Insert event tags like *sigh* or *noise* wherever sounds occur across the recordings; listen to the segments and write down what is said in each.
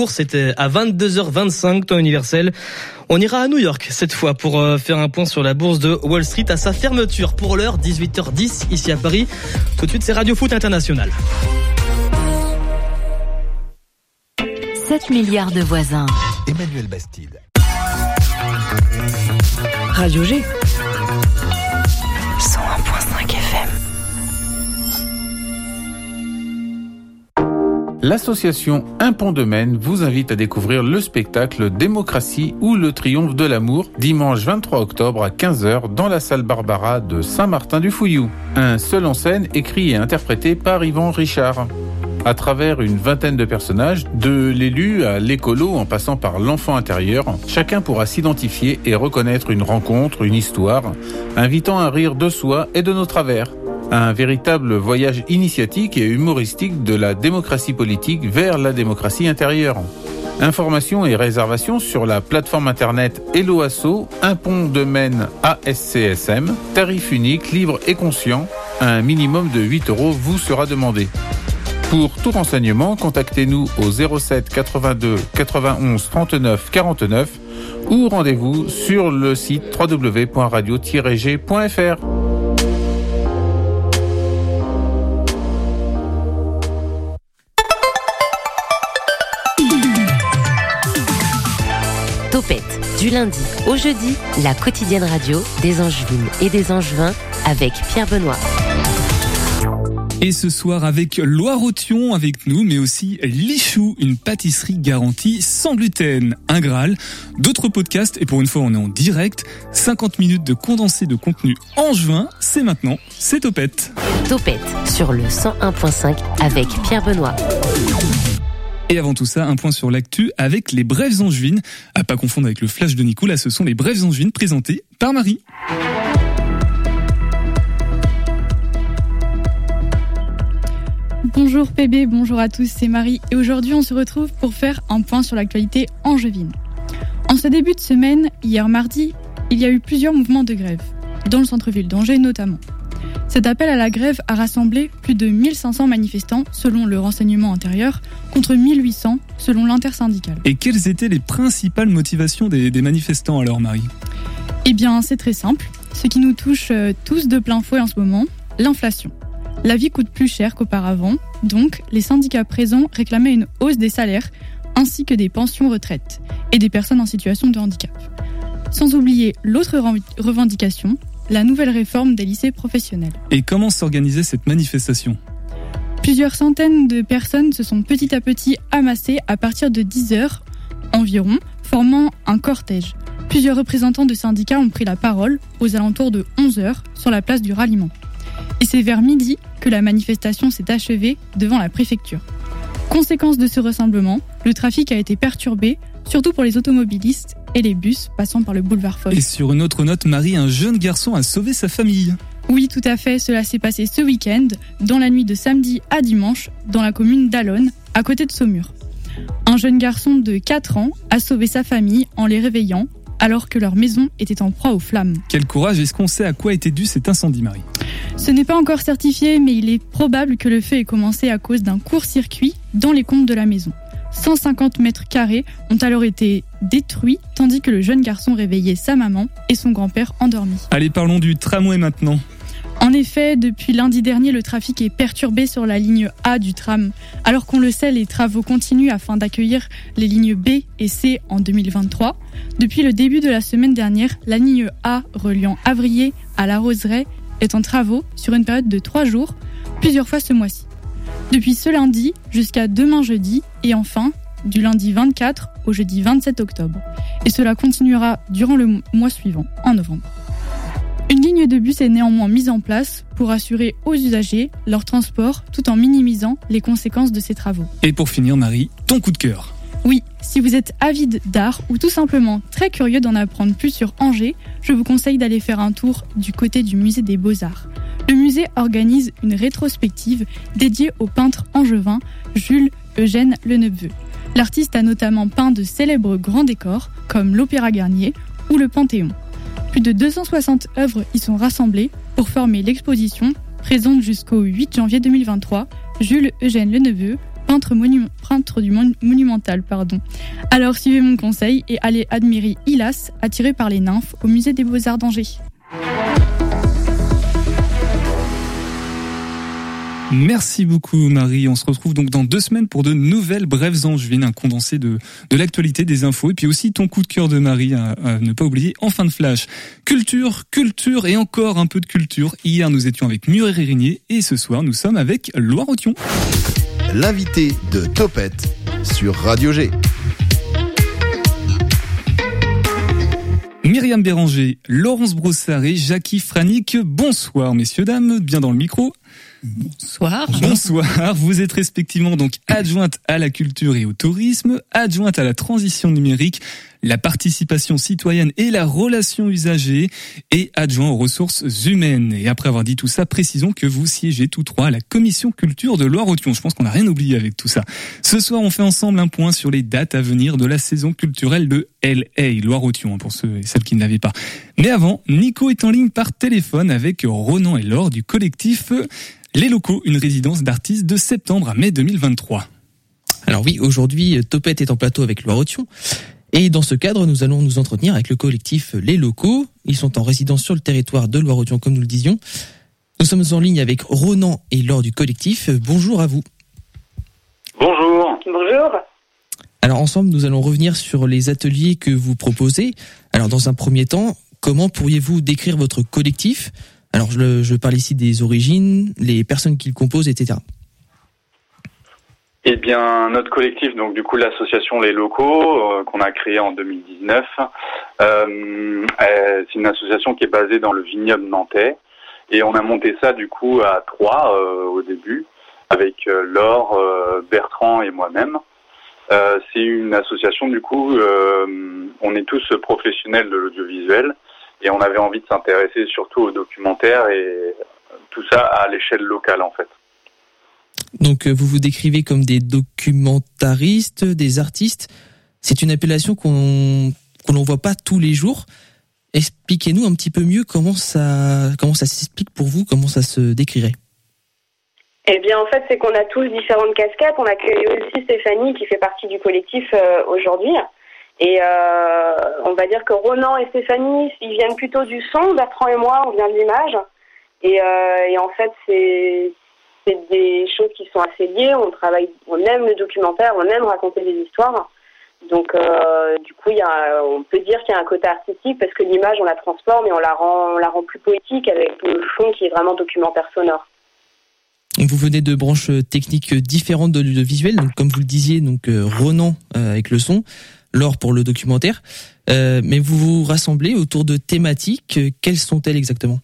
bourse, c'était à 22h25, temps universel. On ira à New York cette fois pour euh, faire un point sur la bourse de Wall Street à sa fermeture. Pour l'heure, 18h10 ici à Paris. Tout de suite, c'est Radio Foot International. 7 milliards de voisins. Emmanuel Bastide. Radio G. L'association Un Pont de Maine vous invite à découvrir le spectacle Démocratie ou le triomphe de l'amour dimanche 23 octobre à 15h dans la salle Barbara de Saint-Martin-du-Fouillou. Un seul en scène écrit et interprété par Yvan Richard. À travers une vingtaine de personnages, de l'élu à l'écolo en passant par l'enfant intérieur, chacun pourra s'identifier et reconnaître une rencontre, une histoire, invitant à rire de soi et de nos travers. Un véritable voyage initiatique et humoristique de la démocratie politique vers la démocratie intérieure. Informations et réservations sur la plateforme internet Eloasso, un pont de Maine ASCSM, tarif unique, libre et conscient. Un minimum de 8 euros vous sera demandé. Pour tout renseignement, contactez-nous au 07 82 91 39 49 ou rendez-vous sur le site www.radio-g.fr. du lundi au jeudi, la quotidienne radio des Angevines et des Angevins avec Pierre Benoît. Et ce soir avec Loire-Othion avec nous, mais aussi Lichou, une pâtisserie garantie sans gluten, un Graal, d'autres podcasts, et pour une fois on est en direct, 50 minutes de condensé de contenu en juin, c'est maintenant, c'est Topette. Topette sur le 101.5 avec Pierre Benoît. Et avant tout ça, un point sur l'actu avec les Brèves Angevines. À pas confondre avec le flash de Nicolas, ce sont les Brèves Angevines présentées par Marie. Bonjour PB, bonjour à tous, c'est Marie et aujourd'hui on se retrouve pour faire un point sur l'actualité angevine. En ce début de semaine, hier mardi, il y a eu plusieurs mouvements de grève, dans le centre-ville d'Angers notamment. Cet appel à la grève a rassemblé plus de 1500 manifestants selon le renseignement intérieur, contre 1800 selon l'intersyndicale. Et quelles étaient les principales motivations des, des manifestants alors Marie? Eh bien c'est très simple, ce qui nous touche euh, tous de plein fouet en ce moment, l'inflation. La vie coûte plus cher qu'auparavant, donc les syndicats présents réclamaient une hausse des salaires ainsi que des pensions retraites et des personnes en situation de handicap. Sans oublier l'autre revendication, la nouvelle réforme des lycées professionnels. Et comment s'organisait cette manifestation? Plusieurs centaines de personnes se sont petit à petit amassées à partir de 10 heures environ, formant un cortège. Plusieurs représentants de syndicats ont pris la parole aux alentours de 11 heures sur la place du ralliement. Et c'est vers midi que la manifestation s'est achevée devant la préfecture. Conséquence de ce rassemblement, le trafic a été perturbé, surtout pour les automobilistes et les bus passant par le boulevard Foch. Et sur une autre note, Marie, un jeune garçon a sauvé sa famille. Oui, tout à fait, cela s'est passé ce week-end, dans la nuit de samedi à dimanche, dans la commune d'Alonne, à côté de Saumur. Un jeune garçon de 4 ans a sauvé sa famille en les réveillant alors que leur maison était en proie aux flammes. Quel courage Est-ce qu'on sait à quoi était dû cet incendie, Marie? Ce n'est pas encore certifié, mais il est probable que le feu ait commencé à cause d'un court-circuit dans les combles de la maison. 150 mètres carrés ont alors été détruits, tandis que le jeune garçon réveillait sa maman et son grand-père endormis. Allez, parlons du tramway maintenant. En effet, depuis lundi dernier, le trafic est perturbé sur la ligne A du tram. Alors qu'on le sait, les travaux continuent afin d'accueillir les lignes B et C en 2023. Depuis le début de la semaine dernière, la ligne A reliant Avrier à la Roseraie est en travaux sur une période de trois jours, plusieurs fois ce mois-ci. Depuis ce lundi jusqu'à demain jeudi et enfin du lundi 24 au jeudi 27 octobre. Et cela continuera durant le mois suivant, en novembre. Une ligne de bus est néanmoins mise en place pour assurer aux usagers leur transport tout en minimisant les conséquences de ces travaux. Et pour finir, Marie, ton coup de cœur. Oui, si vous êtes avide d'art ou tout simplement très curieux d'en apprendre plus sur Angers, je vous conseille d'aller faire un tour du côté du musée des beaux-arts. Le musée organise une rétrospective dédiée au peintre angevin Jules Eugène Leneveu. L'artiste a notamment peint de célèbres grands décors comme l'Opéra Garnier ou le Panthéon. Plus de 260 œuvres y sont rassemblées pour former l'exposition présente jusqu'au 8 janvier 2023 Jules Eugène Leneveu, peintre, du monumental. Pardon. Alors suivez mon conseil et allez admirer Ilas, attiré par les nymphes, au musée des beaux-arts d'Angers. Merci beaucoup Marie. On se retrouve donc dans deux semaines pour de nouvelles brèves angevines, un condensé de, de l'actualité, des infos et puis aussi ton coup de cœur de Marie à, ne pas oublier en fin de flash. Culture, culture et encore un peu de culture. Hier nous étions avec Muriel Régnier et ce soir nous sommes avec Loire Othion. L'invité de Topette sur Radio G. Myriam Béranger, Laurence Brossard et Jackie Franick. Bonsoir messieurs, dames, bien dans le micro. Bonsoir. Bonsoir. Vous êtes respectivement donc adjointe à la culture et au tourisme, adjointe à la transition numérique, la participation citoyenne et la relation usagée et adjoint aux ressources humaines. Et après avoir dit tout ça, précisons que vous siégez tous trois à la commission culture de Loire-Othion. Je pense qu'on n'a rien oublié avec tout ça. Ce soir, on fait ensemble un point sur les dates à venir de la saison culturelle de LA, Loire-Othion, pour ceux et celles qui ne l'avaient pas. Mais avant, Nico est en ligne par téléphone avec Ronan et Laure du collectif les locaux, une résidence d'artistes de septembre à mai 2023. Alors oui, aujourd'hui, Topette est en plateau avec Loire Othion. Et dans ce cadre, nous allons nous entretenir avec le collectif Les Locaux. Ils sont en résidence sur le territoire de Loire-Othion, comme nous le disions. Nous sommes en ligne avec Ronan et Laure du collectif. Bonjour à vous. Bonjour. Bonjour. Alors ensemble, nous allons revenir sur les ateliers que vous proposez. Alors dans un premier temps, comment pourriez-vous décrire votre collectif? Alors je, je parle ici des origines, les personnes qui le composent, etc. Eh bien, notre collectif, donc du coup l'association Les Locaux, euh, qu'on a créé en 2019, euh, c'est une association qui est basée dans le vignoble nantais, et on a monté ça du coup à trois euh, au début, avec euh, Laure, Bertrand et moi-même. c'est une association du coup, on est tous professionnels de l'audiovisuel, et on avait envie de s'intéresser surtout aux documentaires et tout ça à l'échelle locale en fait. Donc euh, vous vous décrivez comme des documentaristes, des artistes. C'est une appellation qu'on qu'on n'en voit pas tous les jours. Expliquez-nous un petit peu mieux comment ça comment ça s'explique pour vous, comment ça se décrirait. Eh bien, en fait, c'est qu'on a tous différentes casquettes. On accueille aussi Stéphanie qui fait partie du collectif euh, aujourd'hui. Et euh, on va dire que Ronan et Stéphanie, ils viennent plutôt du son. Bertrand et moi, on vient de l'image. Et, en fait, c'est des choses qui sont assez liées. On travaille, on aime le documentaire, on aime raconter des histoires. Donc, euh, du coup, y a, on peut dire qu'il y a un côté artistique parce que l'image, on la transforme et on la rend, on la rend plus poétique avec le fond qui est vraiment documentaire sonore. Vous venez de branches techniques différentes de l'audiovisuel, donc comme vous le disiez, donc euh, Ronan euh, avec le son, Laure pour le documentaire. Euh, mais vous vous rassemblez autour de thématiques. Quelles sont-elles exactement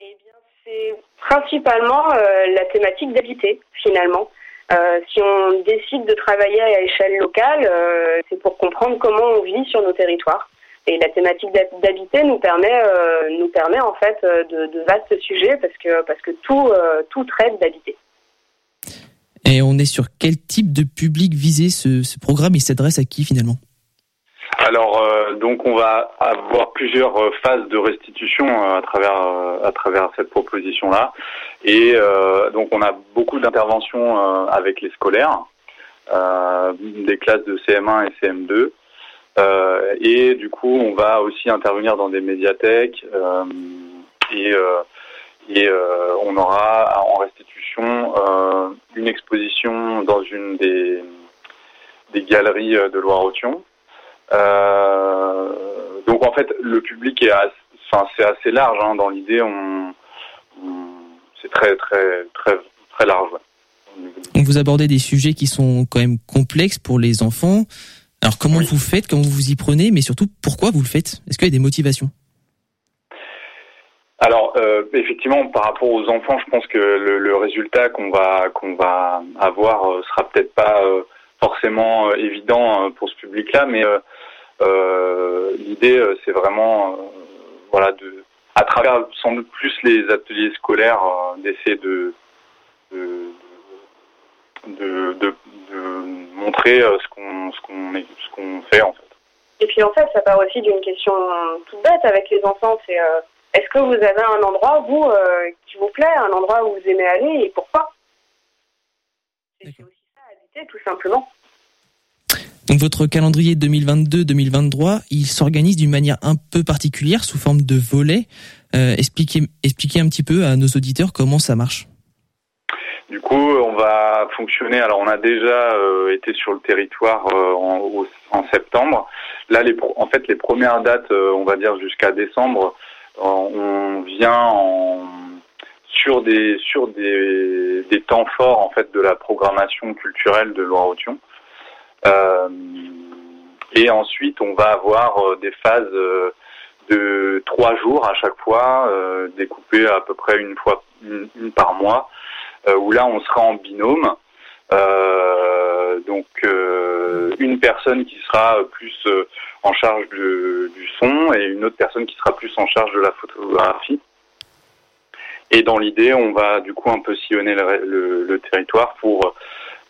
Eh bien, c'est principalement euh, la thématique d'habiter, finalement. Euh, si on décide de travailler à échelle locale, c'est pour comprendre comment on vit sur nos territoires. Et la thématique d'habiter nous permet, nous permet en fait de, vastes sujets parce que parce que tout tout traite d'habiter. Et on est sur quel type de public visé ce programme? Il s'adresse à qui finalement? Alors euh, donc on va avoir plusieurs euh, phases de restitution euh, à travers à travers cette proposition là et donc on a beaucoup d'interventions avec les scolaires des classes de CM1 et CM2 et du coup on va aussi intervenir dans des médiathèques et et on aura en restitution une exposition dans une des, des galeries de Loire-Othion. Euh, donc en fait, le public est assez, enfin, c'est assez large. Hein. Dans l'idée, on, c'est très très très très large. On vous abordez des sujets qui sont quand même complexes pour les enfants. Alors comment vous faites, comment vous vous y prenez, mais surtout pourquoi vous le faites? Est-ce qu'il y a des motivations? Alors euh, effectivement, par rapport aux enfants, je pense que le, le résultat qu'on va qu'on va avoir euh, sera peut-être pas euh, forcément euh, évident pour ce public-là, mais l'idée c'est vraiment voilà de à travers sans doute plus les ateliers scolaires d'essayer de de, de, de, montrer ce qu'on ce qu'on ce qu'on fait en fait. Et puis en fait, ça part aussi d'une question toute bête avec les enfants, c'est est-ce que vous avez un endroit, vous, euh, qui vous plaît, un endroit où vous aimez aller et pourquoi? C'est aussi tout simplement. Donc votre calendrier 2022-2023, il s'organise d'une manière un peu particulière sous forme de volets. Euh, expliquez, expliquez un petit peu à nos auditeurs comment ça marche. Du coup, on va fonctionner. Alors, on a déjà euh, été sur le territoire euh, en, en, septembre. Là, les, en fait, les premières dates, euh, on va dire jusqu'à décembre, on vient en, sur des sur des, des, temps forts en fait de la programmation culturelle de Loire-Othion. Euh, et ensuite, on va avoir euh, des phases euh, de trois jours à chaque fois, euh, découpées à peu près une fois une, par mois, où là, on sera en binôme. donc, une personne qui sera plus en charge de, du son et une autre personne qui sera plus en charge de la photographie. Et dans l'idée, on va du coup un peu sillonner le, le, le territoire pour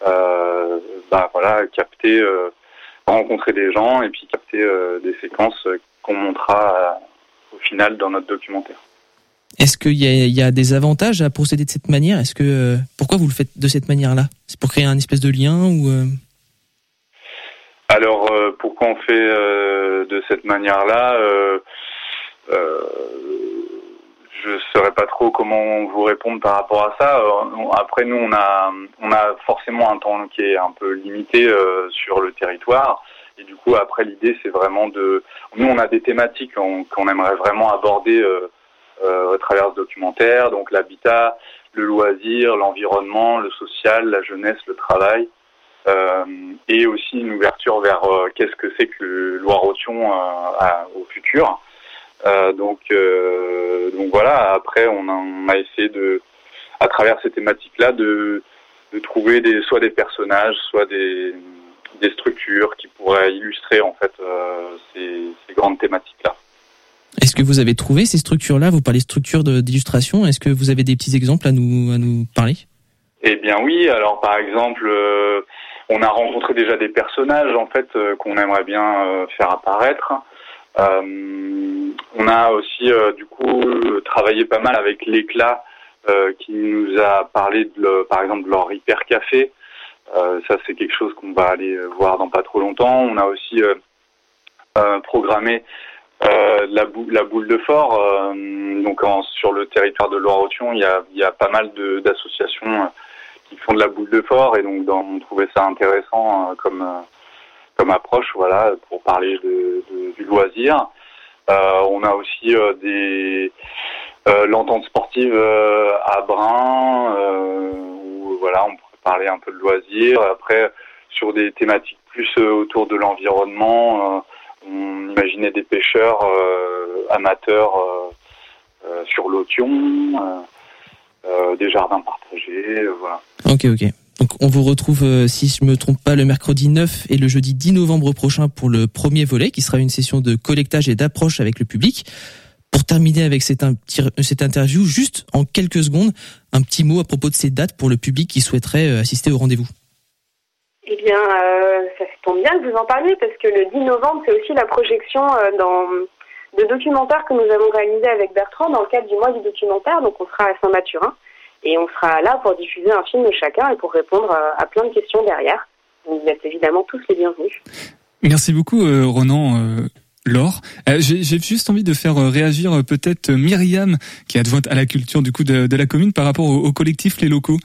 euh, bah, voilà, capter, euh, rencontrer des gens et puis capter euh, des séquences qu'on montrera au final dans notre documentaire. Est-ce qu'il y, y, a des avantages à procéder de cette manière? Est-ce que pourquoi vous le faites de cette manière-là? C'est pour créer un espèce de lien ou Alors pourquoi on fait de cette manière-là? Je saurais pas trop comment vous répondre par rapport à ça. Euh, après, nous, on a, on a forcément un temps qui est un peu limité euh, sur le territoire. Et du coup, après, l'idée, c'est vraiment de... Nous, on a des thématiques qu'on aimerait vraiment aborder euh, euh, à travers ce documentaire. Donc, l'habitat, le loisir, l'environnement, le social, la jeunesse, le travail. Et aussi une ouverture vers qu'est-ce que c'est que Loire-Othion au futur. Euh, donc, euh, donc voilà. Après, on a, on a, essayé de, à travers ces thématiques-là, de, de trouver des, soit des personnages, soit des, des structures qui pourraient illustrer en fait euh, ces, ces grandes thématiques-là. Est-ce que vous avez trouvé ces structures-là? Vous parlez structures d'illustration. Est-ce que vous avez des petits exemples à nous à nous parler? Eh bien oui. Alors par exemple, euh, on a rencontré déjà des personnages en fait euh, qu'on aimerait bien euh, faire apparaître. Euh, on a aussi euh, du coup travaillé pas mal avec l'éclat euh, qui nous a parlé de le, par exemple de leur hyper café. ça c'est quelque chose qu'on va aller voir dans pas trop longtemps. On a aussi programmé euh, la, bou la, boule de fort, euh, donc en, sur le territoire de Loire-Othion, il y a, il y a pas mal d'associations qui font de la boule de fort et donc on trouvait ça intéressant comme comme approche, voilà, pour parler de, de, du loisir. Euh, on a aussi euh, des euh, l'entente sportive à Brun, où voilà, on pourrait parler un peu de loisir. Après, sur des thématiques plus autour de l'environnement, on imaginait des pêcheurs amateurs sur l'Othion, des jardins partagés, voilà. Ok, ok. Donc on vous retrouve, euh, si je me trompe pas, le mercredi 9 et le jeudi 10 novembre prochain pour le premier volet, qui sera une session de collectage et d'approche avec le public. Pour terminer avec cette, interview, juste en quelques secondes, un petit mot à propos de ces dates pour le public qui souhaiterait euh, assister au rendez-vous. Eh bien, euh, ça tombe bien que vous en parliez parce que le 10 novembre, c'est aussi la projection euh, dans, de documentaires que nous avons réalisé avec Bertrand dans le cadre du mois du documentaire. Donc, on sera à Saint-Mathurin. Et on sera là pour diffuser un film de chacun et pour répondre à plein de questions derrière. Vous êtes évidemment tous les bienvenus. Merci beaucoup, euh, Ronan. Euh... Laure, euh, j'ai juste envie de faire euh, réagir euh, peut-être Myriam, qui est adjointe à la culture du coup de, la commune par rapport au collectif Les Locaux.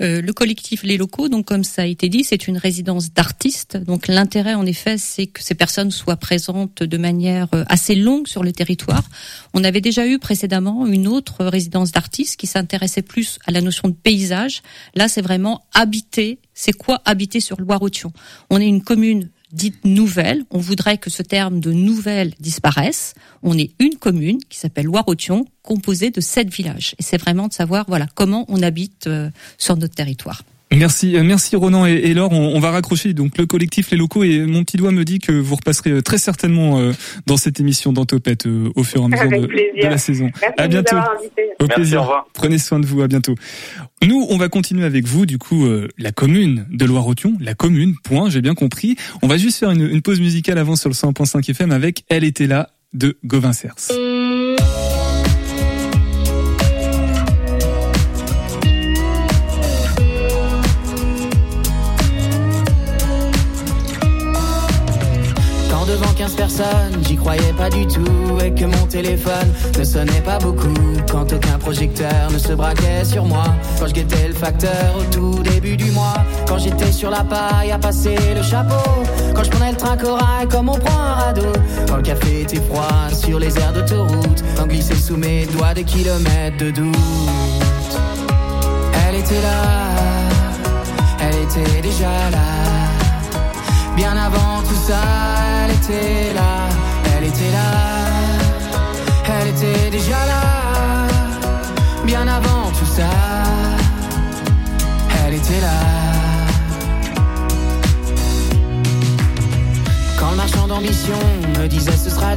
Euh, le collectif Les Locaux, donc comme ça a été dit, c'est une résidence d'artistes. Donc l'intérêt, en effet, c'est que ces personnes soient présentes de manière euh, assez longue sur le territoire. On avait déjà eu précédemment une autre résidence d'artistes qui s'intéressait plus à la notion de paysage. Là, c'est vraiment habiter. C'est quoi habiter sur Loire-Othion On est une commune dite nouvelle. On voudrait que ce terme de nouvelle disparaisse. On est une commune qui s'appelle Loire-Othion, composée de sept villages. Et c'est vraiment de savoir voilà comment on habite euh, sur notre territoire. Merci, merci Ronan et, et Laure. On, on, va raccrocher donc le collectif Les Locaux et mon petit doigt me dit que vous repasserez euh, très certainement euh, dans cette émission d'Antopette euh, au fur et à mesure de, de, la saison. Merci à bientôt. Merci, Au plaisir. au revoir. Prenez soin de vous. À bientôt. Nous, on va continuer avec vous. Du coup, euh, la commune de Loire-Othion, la commune. Point. J'ai bien compris. On va juste faire une, une pause musicale avant sur le 100.5 FM avec Elle était là de Gauvin Cers. 15 personnes, j'y croyais pas du tout. Et que mon téléphone ne sonnait pas beaucoup. Quand aucun projecteur ne se braquait sur moi. Quand je guettais le facteur au tout début du mois. Quand j'étais sur la paille à passer le chapeau. Quand je prenais le train corail comme on prend un radeau. Quand le café était froid sur les aires d'autoroute. Quand glissait sous mes doigts des kilomètres de doute. Elle était là, elle était déjà là. Bien avant tout ça, elle était là, elle était là, elle était déjà là.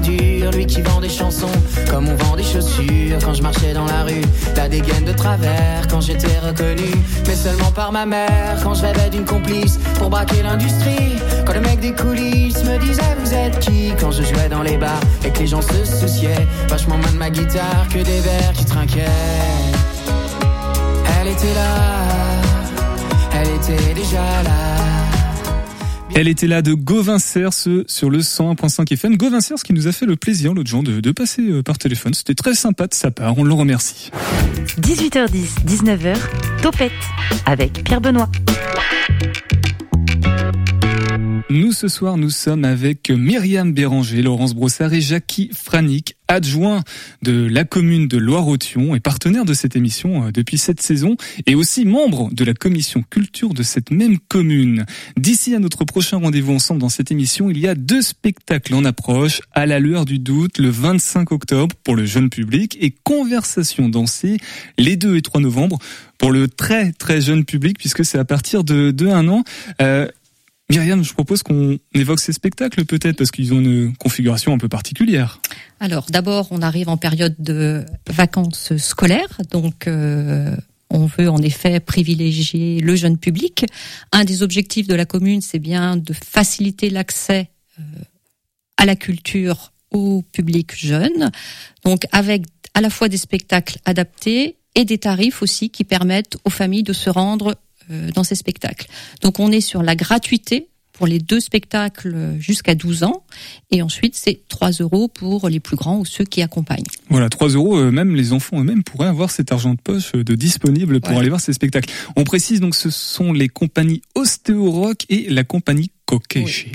Lui qui vend des chansons comme on vend des chaussures. Quand je marchais dans la rue, la dégaine de travers, quand j'étais reconnu, mais seulement par ma mère. Quand je rêvais d'une complice pour braquer l'industrie, quand le mec des coulisses me disait vous êtes qui? Quand je jouais dans les bars et que les gens se souciaient vachement moins de ma guitare que des verres qui trinquaient. Elle était là, elle était déjà là. Elle était là de Gauvin Cers sur le 101.5 FM. Gauvin Cers qui nous a fait le plaisir l'autre jour de, de passer euh, par téléphone. C'était très sympa de sa part. On le remercie. 18h10, 19h, Topette avec Pierre Benoît. Nous, ce soir, nous sommes avec Myriam Béranger, Laurence Brossard et Jackie Franick, adjoint de la commune de Loire-Othion et partenaire de cette émission euh, depuis cette saison et aussi membre de la commission culture de cette même commune. D'ici à notre prochain rendez-vous ensemble dans cette émission, il y a deux spectacles en approche, à la lueur du doute, le 25 octobre pour le jeune public et Conversation dansée les 2 et 3 novembre pour le très très jeune public puisque c'est à partir de, de un an. Euh, Myriam, je propose qu'on évoque ces spectacles peut-être parce qu'ils ont une configuration un peu particulière. Alors d'abord, on arrive en période de vacances scolaires, donc euh, on veut en effet privilégier le jeune public. Un des objectifs de la commune, c'est bien de faciliter l'accès euh, à la culture au public jeune, donc avec à la fois des spectacles adaptés et des tarifs aussi qui permettent aux familles de se rendre dans ces spectacles. Donc on est sur la gratuité pour les deux spectacles jusqu'à 12 ans. Et ensuite, c'est 3 euros pour les plus grands ou ceux qui accompagnent. Voilà, 3 euros, euh, même les enfants eux-mêmes pourraient avoir cet argent de poche euh, de disponible pour Ouais. aller voir ces spectacles. On précise donc ce sont les compagnies Ostéo Rock et la compagnie Kokeshi.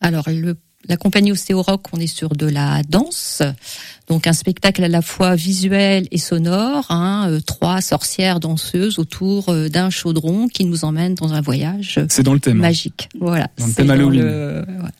Alors, le, la compagnie Ostéo Rock, on est sur de la danse. Donc, un spectacle à la fois visuel et sonore. Hein, euh, trois sorcières danseuses autour euh, d'un chaudron qui nous emmène dans un voyage C'est dans le thème. hein. magique. Voilà. Dans le thème Halloween. le- voilà.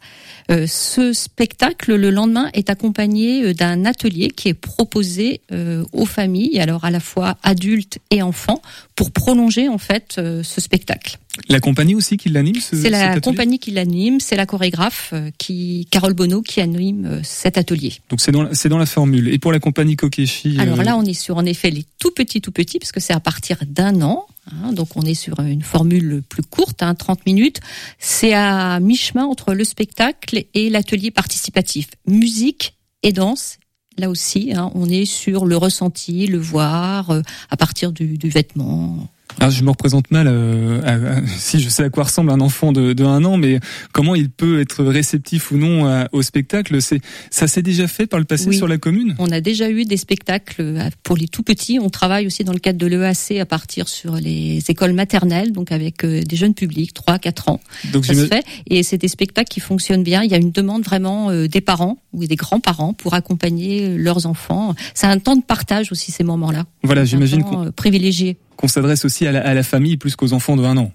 Euh, ce spectacle, le lendemain, est accompagné euh, d'un atelier qui est proposé euh, aux familles, alors à la fois adultes et enfants, pour prolonger en fait euh, ce spectacle. La compagnie aussi qui l'anime ce, C'est la compagnie qui l'anime, c'est la chorégraphe euh, qui Carole Bonneau qui anime euh, cet atelier. Donc c'est dans, la- c'est dans la formule. Et pour la compagnie Kokeshi Alors euh, là, on est sur en effet les tout petits, tout petits, parce que c'est à partir d'un an. hein, donc on est sur une formule plus courte, hein, 30 minutes. C'est à mi-chemin entre le spectacle et l'atelier participatif. Musique et danse. Là aussi, hein, on est sur le ressenti, le voir, euh, à partir du, du vêtement. Ah, je me représente mal euh, à- à- *laughs* si je sais à quoi ressemble un enfant de, de un an, mais comment il peut être réceptif ou non à- au spectacle? C'est ça s'est déjà fait par le passé Oui. sur la commune? On a déjà eu des spectacles euh, pour les tout petits. On travaille aussi dans le cadre de l'EAC à partir sur les écoles maternelles, donc avec euh, des jeunes publics, 3 4 ans. Donc ça se fait et c'est des spectacles qui fonctionnent bien. Il y a une demande vraiment euh, des parents ou des grands-parents pour accompagner leurs enfants. C'est un temps de partage aussi ces moments-là. Voilà, j'imagine privilégié. Qu'on s'adresse aussi à la, à la famille plus qu'aux enfants de un an.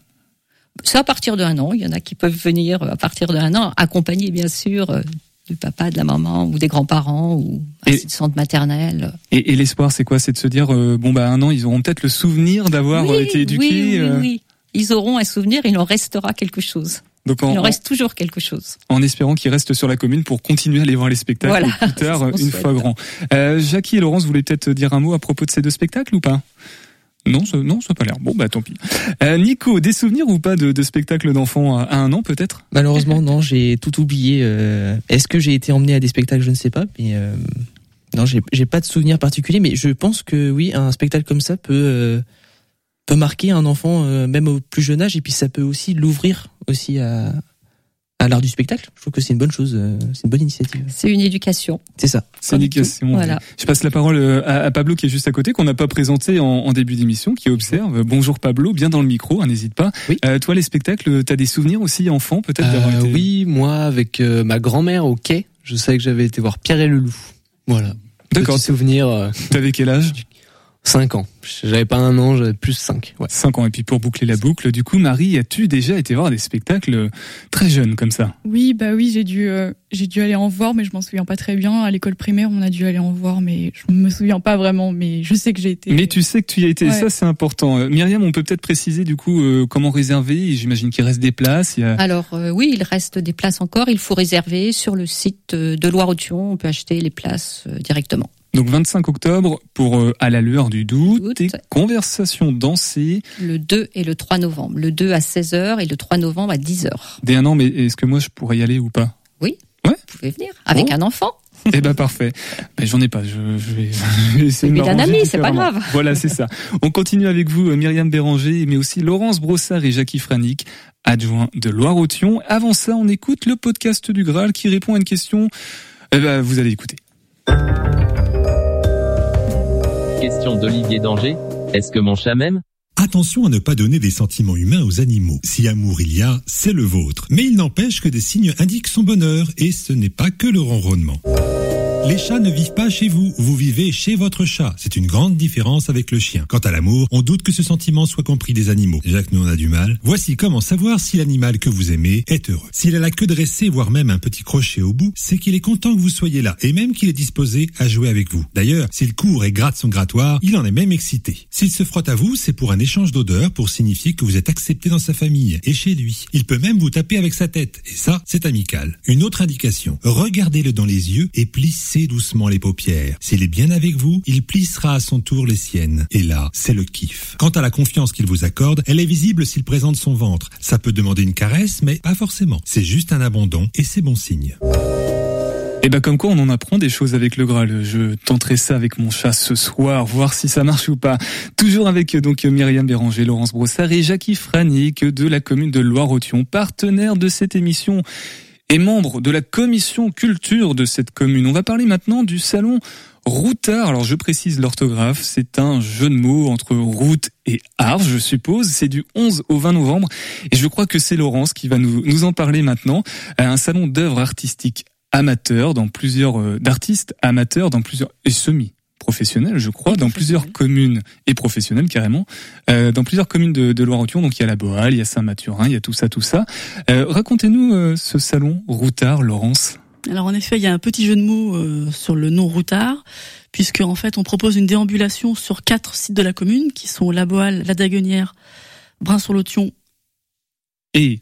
C'est à partir d'un an. Il y en a qui peuvent venir à partir d'un an, accompagnés bien sûr euh, du papa, de la maman ou des grands-parents ou Et- assistante maternelle. Et, et l'espoir, c'est quoi? C'est de se dire, euh, bon bah à un an, ils auront peut-être le souvenir d'avoir oui, été éduqués. Oui, oui, euh, oui. Ils auront un souvenir, il en restera quelque chose. Donc Il en, reste toujours quelque chose. en espérant qu'ils restent sur la commune pour continuer à aller voir les spectacles Voilà, plus tard, *laughs* une souhaite. fois grand. Euh, Jackie et Laurence, vous voulez peut-être dire un mot à propos de ces deux spectacles ou pas? Non, ça, non, ça pas l'air. Bon, bah tant pis. Euh, Nico, des souvenirs ou pas de, de spectacles d'enfants à, un an peut-être? Malheureusement, non, j'ai tout oublié. euh, Est-ce que j'ai été emmené à des spectacles? Je ne sais pas. Mais euh, non, j'ai pas de souvenir particulier. Mais je pense que oui, un spectacle comme ça peut euh, peut marquer un enfant euh, même au plus jeune âge. Et puis ça peut aussi l'ouvrir aussi à à l'art du spectacle. Je trouve que c'est une bonne chose, euh, c'est une bonne initiative. C'est une éducation. C'est ça. C'est une éducation. Voilà. Je passe la parole euh, à, à Pablo qui est juste à côté, qu'on n'a pas présenté en, en début d'émission, qui observe. Bonjour Pablo, bien dans le micro, hein, n'hésite pas. Oui. Euh, toi, les spectacles, t'as des souvenirs aussi enfant, peut-être d'avoir Euh, été. oui, moi avec euh, ma grand-mère au quai, je sais que j'avais été voir Pierre et le loup. Voilà. D'accord. Petit souvenir. Euh, T'avais quel âge? 5 ans. J'avais pas un an, j'avais plus 5. Ouais. 5 ans. Et puis pour boucler la boucle, du coup, Marie, as-tu déjà été voir des spectacles très jeunes comme ça? Oui, bah oui, j'ai dû, euh, j'ai dû aller en voir, mais je m'en souviens pas très bien. À l'école primaire, on a dû aller en voir, mais je me souviens pas vraiment. Mais je sais que j'ai été. Mais tu sais que tu y as été, Ouais. ça c'est important. Euh, Myriam, on peut peut-être préciser du coup euh, comment réserver? J'imagine qu'il reste des places. Il y a... Alors euh, oui, il reste des places encore. Il faut réserver sur le site euh, de Loire-Othion. On peut acheter les places euh, directement. Donc 25 octobre pour euh, à la lueur du doute, des conversations dansées. Le 2 et le 3 novembre. Le 2 à 16h et le 3 novembre à 10h. Des un an, mais est-ce que moi je pourrais y aller ou pas? Oui. Ouais. Vous pouvez venir avec Oh. un enfant. *laughs* Eh ben parfait. Ben, j'en ai pas. Je, je vais, *laughs* je vais essayer de Mais d'un ami, c'est pas grave. *laughs* Voilà, c'est ça. On continue avec vous, euh, Myriam Béranger, mais aussi Laurence Brossard et Jackie Franick, adjoints de Loire-Othion. Avant ça, on écoute le podcast du Graal qui répond à une question. Eh ben, vous allez écouter. Question d'Olivier Danger. Est-ce que mon chat m'aime? Attention à ne pas donner des sentiments humains aux animaux. Si amour il y a, c'est le vôtre. Mais il n'empêche que des signes indiquent son bonheur, et ce n'est pas que le ronronnement. Les chats ne vivent pas chez vous, vous vivez chez votre chat. C'est une grande différence avec le chien. Quant à l'amour, on doute que ce sentiment soit compris des animaux. Déjà que nous on a du mal. Voici comment savoir si l'animal que vous aimez est heureux. S'il a la queue dressée, voire même un petit crochet au bout, c'est qu'il est content que vous soyez là, et même qu'il est disposé à jouer avec vous. D'ailleurs, s'il court et gratte son grattoir, il en est même excité. S'il se frotte à vous, c'est pour un échange d'odeurs pour signifier que vous êtes accepté dans sa famille et chez lui. Il peut même vous taper avec sa tête, et ça, c'est amical. Une autre indication, regardez-le dans les yeux et plissez doucement les paupières. S'il est bien avec vous, il plissera à son tour les siennes. Et là, c'est le kiff. Quant à la confiance qu'il vous accorde, elle est visible s'il présente son ventre. Ça peut demander une caresse, mais pas forcément. C'est juste un abandon, et c'est bon signe. Et ben comme quoi on en apprend des choses avec le Graal. Je tenterai ça avec mon chat ce soir, voir si ça marche ou pas. Toujours avec donc Myriam Béranger, Laurence Brossard et Jackie Franick de la commune de Loire-Othion, partenaire de cette émission et membre de la commission culture de cette commune. On va parler maintenant du salon Routard. Alors je précise l'orthographe, c'est un jeu de mots entre route et art, je suppose. C'est du 11 au 20 novembre et je crois que c'est Laurence qui va nous, nous en parler maintenant. Euh, Un salon d'œuvres artistiques amateurs dans plusieurs euh, d'artistes amateurs dans plusieurs et semi professionnels je crois dans plusieurs communes et professionnels carrément euh, dans plusieurs communes de, de Loire-Othion donc il y a la Boale il y a Saint-Mathurin il y a tout ça tout ça. Euh, racontez-nous euh, ce salon Routard Laurence. Alors en effet, il y a un petit jeu de mots euh, sur le nom routard, puisque en fait on propose une déambulation sur quatre sites de la commune, qui sont La Boale, La Daguenière, Brin-sur-Lotion et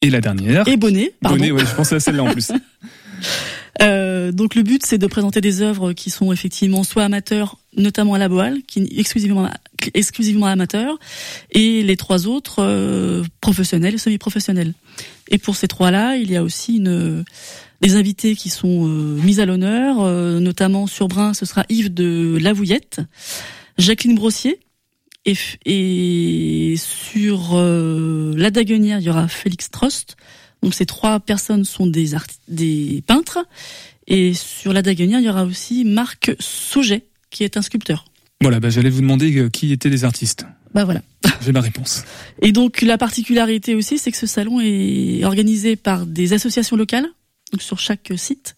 et la dernière. Et Bonnet. Pardon. Bonnet ouais je pensais à celle-là en plus *laughs* Euh, donc le but c'est de présenter des œuvres qui sont effectivement soit amateurs, notamment à la Boale, qui exclusivement exclusivement amateurs, et les trois autres euh, professionnels et semi-professionnels. Et pour ces trois-là, il y a aussi une des invités qui sont euh, mis à l'honneur, euh, notamment sur Brun, ce sera Yves de Lavouillette, Jacqueline Brossier, et, et sur euh, la Daguenière, il y aura Félix Trost. Donc ces trois personnes sont des des peintres. Et sur la Daguenière, il y aura aussi Marc Sauget, qui est un sculpteur. voilà bah, j'allais vous demander euh, qui étaient les artistes Bah voilà. *laughs* j'ai ma réponse Et donc la particularité aussi, c'est que ce salon est organisé par des associations locales, donc sur chaque site.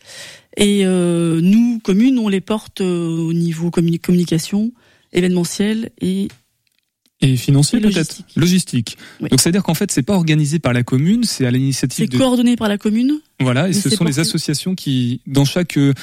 Et euh, nous, communes, on les porte euh, au niveau communi- communication, événementiel et et financier peut-être logistique donc c'est à dire qu'en fait c'est pas organisé par la commune c'est à l'initiative c'est de coordonné par la commune. Voilà, et ce sont les associations qui, dans chaque euh,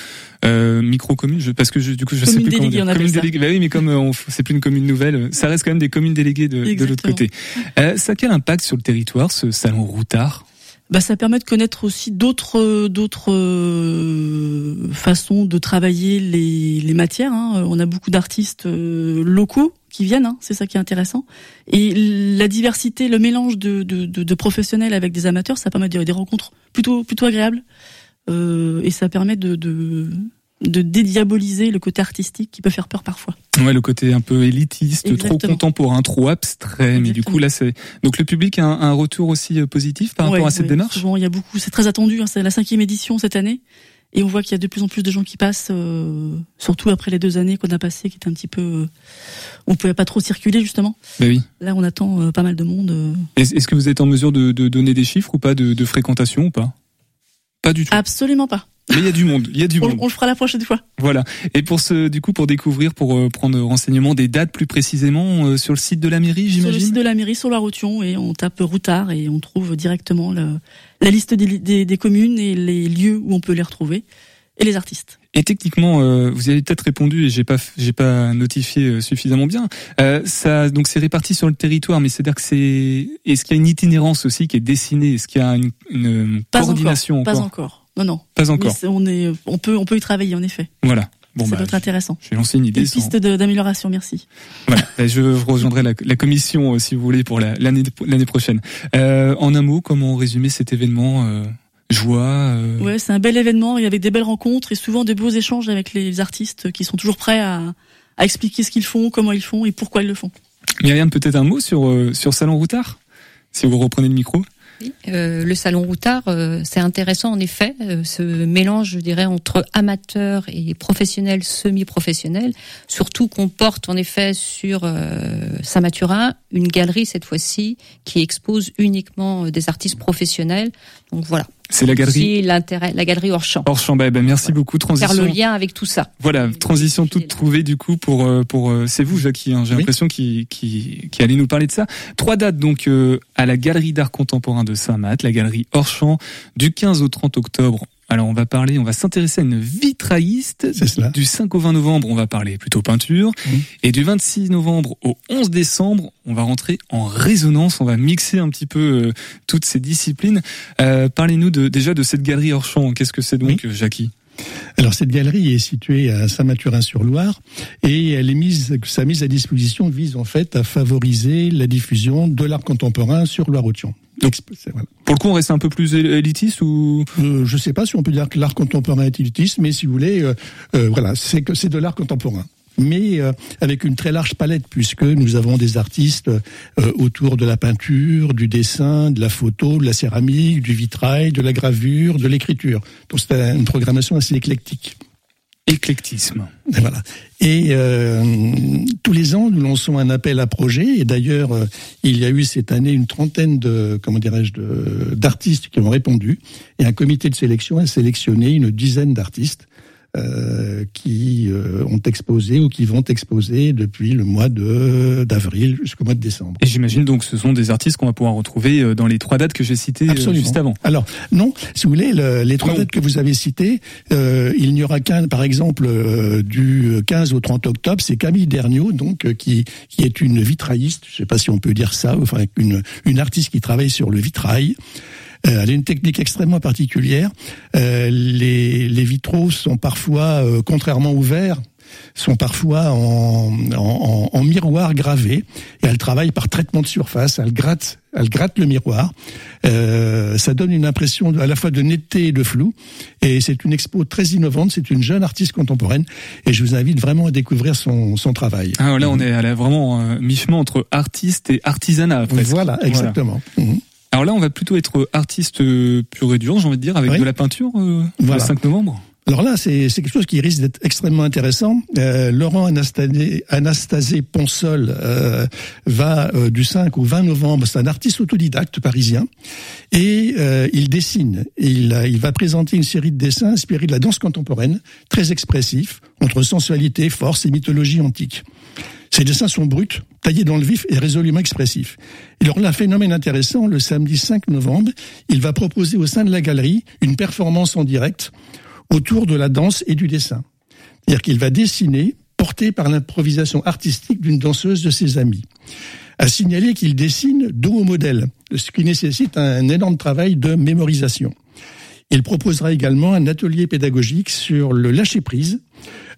euh, micro-commune, je, parce que je, du coup je sais Commune plus comment déléguée, dire. on appelle commune déléguée. Bah oui, mais comme euh, c'est plus une commune nouvelle, ça reste quand même des communes déléguées de, de l'autre côté. Euh, ça a quel impact sur le territoire, ce salon routard? Bah, ça permet de connaître aussi d'autres d'autres euh, façons de travailler les, les matières. hein. On a beaucoup d'artistes euh, locaux qui viennent, hein. c'est ça qui est intéressant. Et la diversité, le mélange de, de, de, de professionnels avec des amateurs, ça permet de- des rencontres plutôt plutôt agréables. Euh, et ça permet de, de de dédiaboliser le côté artistique qui peut faire peur parfois. Ouais, le côté un peu élitiste, trop Exactement. contemporain, trop abstrait. Mais du coup, là, c'est donc le public a un, un retour aussi euh, positif par rapport à cette ouais, démarche? Souvent, il y a beaucoup. C'est très attendu. hein, c'est la cinquième édition cette année, et on voit qu'il y a de plus en plus de gens qui passent, euh, surtout après les deux années qu'on a passées, qui étaient un petit peu. euh, on pouvait pas trop circuler justement. Bah oui. Là, on attend euh, pas mal de monde. euh. Est- Est-ce que vous êtes en mesure de, de donner des chiffres ou pas de, de fréquentation ou pas? Pas du tout. Absolument pas. Mais il y a du monde. Il y a du On, monde. on le fera la prochaine fois. Voilà. Et pour ce, du coup, pour découvrir, pour euh, prendre renseignement des dates plus précisément euh, sur le site de la mairie, Sur le j'imagine. site de la mairie, sur la Rotion, et on tape routard et on trouve directement le- la liste des, des- des communes et les lieux où on peut les retrouver et les artistes. Et techniquement, euh, vous avez peut-être répondu et j'ai pas, j'ai pas notifié euh, suffisamment bien. Euh, ça, donc c'est réparti sur le territoire, mais c'est-à-dire que c'est, est-ce qu'il y a une itinérance aussi qui est dessinée? Est-ce qu'il y a une, une Pas coordination encore. Pas encore? encore. Non, non. Pas encore. Mais on est, on peut, on peut y travailler en effet. Voilà. Bon ça bah, peut être intéressant. j'ai lancé une idée. Une sans- piste d'amélioration, merci. Voilà, Ben, je rejoindrai la, la commission euh, si vous voulez pour la- l'année prochaine. Euh, en un mot, comment résumer cet événement euh, Joie. Ouais, c'est un bel événement. Il y avait des belles rencontres et souvent de beaux échanges avec les artistes qui sont toujours prêts à, à expliquer ce qu'ils font, comment ils font et pourquoi ils le font. Myriam, peut-être un mot sur sur Salon Routard, si vous reprenez le micro. Euh, le salon Routard, euh, c'est intéressant en effet, euh, ce mélange, je dirais, entre amateurs et professionnels, semi-professionnels, surtout qu'on porte en effet sur euh, Saint-Mathurin une galerie cette fois-ci qui expose uniquement des artistes professionnels. Donc voilà. C'est la galerie l'intérêt, la galerie hors champ. hors champ. Ben, ben, merci beaucoup. Transition. Faire le lien avec tout ça. Voilà, transition toute trouvée du coup pour euh, pour euh, c'est vous Jackie. Hein, J'ai l'impression qui qui qui allait nous parler de ça. Trois dates donc euh, à la Galerie d'art contemporain de Saint-Math, la galerie Orchamps, du 15 au 30 octobre. Alors on va parler, on va s'intéresser à une vitrailliste. Du 5 au 20 novembre, on va parler plutôt peinture. Et du 26 novembre au 11 décembre, on va rentrer en résonance. On va mixer un petit peu euh, toutes ces disciplines. Euh, Parlez-nous de, déjà de cette galerie Orchamps. Qu'est-ce que c'est donc, Jackie? Alors cette galerie est située à Saint-Mathurin-sur-Loire et elle est mise, sa mise à disposition vise en fait à favoriser la diffusion de l'art contemporain sur Loire-Othion. Donc, voilà. Pour le coup, on reste un peu plus él- élitiste ou? Euh, Je sais pas si on peut dire que l'art contemporain est élitiste, mais si vous voulez, euh, euh, voilà, c'est que c'est de l'art contemporain. Mais euh, avec une très large palette, puisque nous avons des artistes euh, autour de la peinture, du dessin, de la photo, de la céramique, du vitrail, de la gravure, de l'écriture. Donc c'est une programmation assez éclectique. Éclectisme. Et voilà. Et euh, tous les ans, nous lançons un appel à projet. Et d'ailleurs, euh, il y a eu cette année une trentaine de, comment dirais-je, d'artistes qui ont répondu. Et un comité de sélection a sélectionné une dizaine d'artistes euh, qui euh, ont exposé ou qui vont exposer depuis le mois de d'avril jusqu'au mois de décembre. Et j'imagine donc que ce sont des artistes qu'on va pouvoir retrouver euh, dans les trois dates que j'ai citées euh, Absolument. juste avant. Alors non, si vous voulez, le- les trois dates que vous avez citées, euh, il n'y aura qu'un, par exemple, du 15 au 30 octobre, c'est Camille Derniot, donc qui qui est une vitrailliste, je sais pas si on peut dire ça, enfin une une artiste qui travaille sur le vitrail. Euh, elle a une technique extrêmement particulière. Euh, les, les vitraux sont parfois, euh, contrairement ouverts, sont parfois en, en, en- miroir gravé. Et elle travaille par traitement de surface. Elle gratte, elle gratte le miroir. Euh, ça donne une impression à la fois de netteté et de flou. Et c'est une expo très innovante. C'est une jeune artiste contemporaine. Et je vous invite vraiment à découvrir son, son travail. Ah, là, on est à la- vraiment euh, mi-chemin entre artiste et artisanat. presque. Voilà, exactement. Mhm. Alors là, on va plutôt être artiste euh, pur et dur, j'ai envie de dire, avec Oui. de la peinture euh, Voilà. le 5 novembre. Alors là, c'est quelque chose qui risque d'être extrêmement intéressant. Euh, Laurent Anastasé, Anastasé Ponsol euh, va euh, du 5 au 20 novembre. C'est un artiste autodidacte parisien et euh, il dessine. Il, il va présenter une série de dessins inspirés de la danse contemporaine, très expressifs, entre sensualité, force et mythologie antique. Ces dessins sont bruts, taillés dans le vif et résolument expressifs. Et alors là, phénomène intéressant, le samedi 5 novembre, il va proposer au sein de la galerie une performance en direct autour de la danse et du dessin. C'est-à-dire qu'il va dessiner, porté par l'improvisation artistique d'une danseuse de ses amis. À signaler qu'il dessine dos au modèle, ce qui nécessite un énorme travail de mémorisation. Il proposera également un atelier pédagogique sur le lâcher-prise,